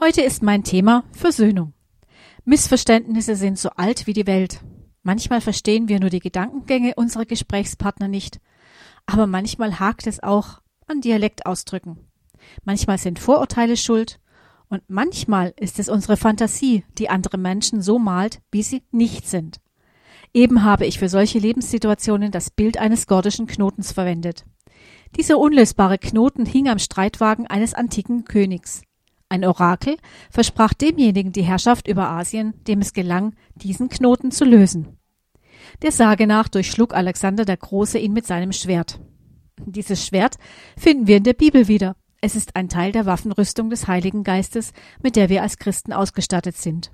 Heute ist mein Thema Versöhnung. Missverständnisse sind so alt wie die Welt. Manchmal verstehen wir nur die Gedankengänge unserer Gesprächspartner nicht, aber manchmal hakt es auch an Dialektausdrücken. Manchmal sind Vorurteile schuld und manchmal ist es unsere Fantasie, die andere Menschen so malt, wie sie nicht sind. Eben habe ich für solche Lebenssituationen das Bild eines gordischen Knotens verwendet. Dieser unlösbare Knoten hing am Streitwagen eines antiken Königs. Ein Orakel versprach demjenigen die Herrschaft über Asien, dem es gelang, diesen Knoten zu lösen. Der Sage nach durchschlug Alexander der Große ihn mit seinem Schwert. Dieses Schwert finden wir in der Bibel wieder. Es ist ein Teil der Waffenrüstung des Heiligen Geistes, mit der wir als Christen ausgestattet sind.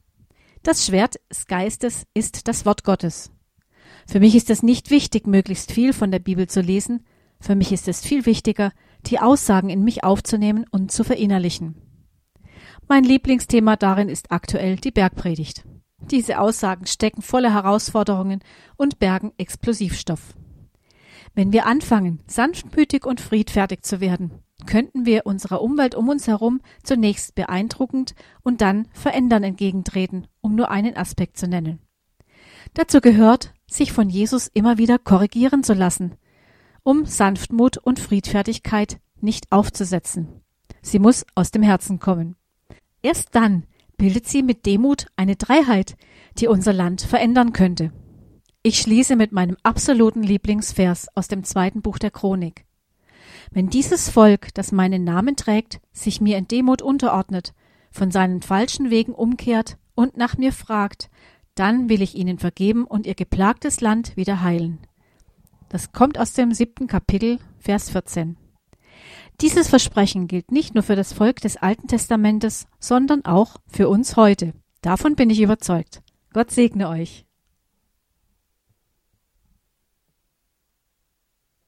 Das Schwert des Geistes ist das Wort Gottes. Für mich ist es nicht wichtig, möglichst viel von der Bibel zu lesen. Für mich ist es viel wichtiger, die Aussagen in mich aufzunehmen und zu verinnerlichen. Mein Lieblingsthema darin ist aktuell die Bergpredigt. Diese Aussagen stecken voller Herausforderungen und bergen Explosivstoff. Wenn wir anfangen, sanftmütig und friedfertig zu werden, könnten wir unserer Umwelt um uns herum zunächst beeindruckend und dann verändern entgegentreten, um nur einen Aspekt zu nennen. Dazu gehört, sich von Jesus immer wieder korrigieren zu lassen, um Sanftmut und Friedfertigkeit nicht aufzusetzen. Sie muss aus dem Herzen kommen. Erst dann bildet sie mit Demut eine Dreiheit, die unser Land verändern könnte. Ich schließe mit meinem absoluten Lieblingsvers aus dem zweiten Buch der Chronik. Wenn dieses Volk, das meinen Namen trägt, sich mir in Demut unterordnet, von seinen falschen Wegen umkehrt und nach mir fragt, dann will ich ihnen vergeben und ihr geplagtes Land wieder heilen. Das kommt aus dem siebten Kapitel, Vers 14. Dieses Versprechen gilt nicht nur für das Volk des Alten Testamentes, sondern auch für uns heute. Davon bin ich überzeugt. Gott segne euch.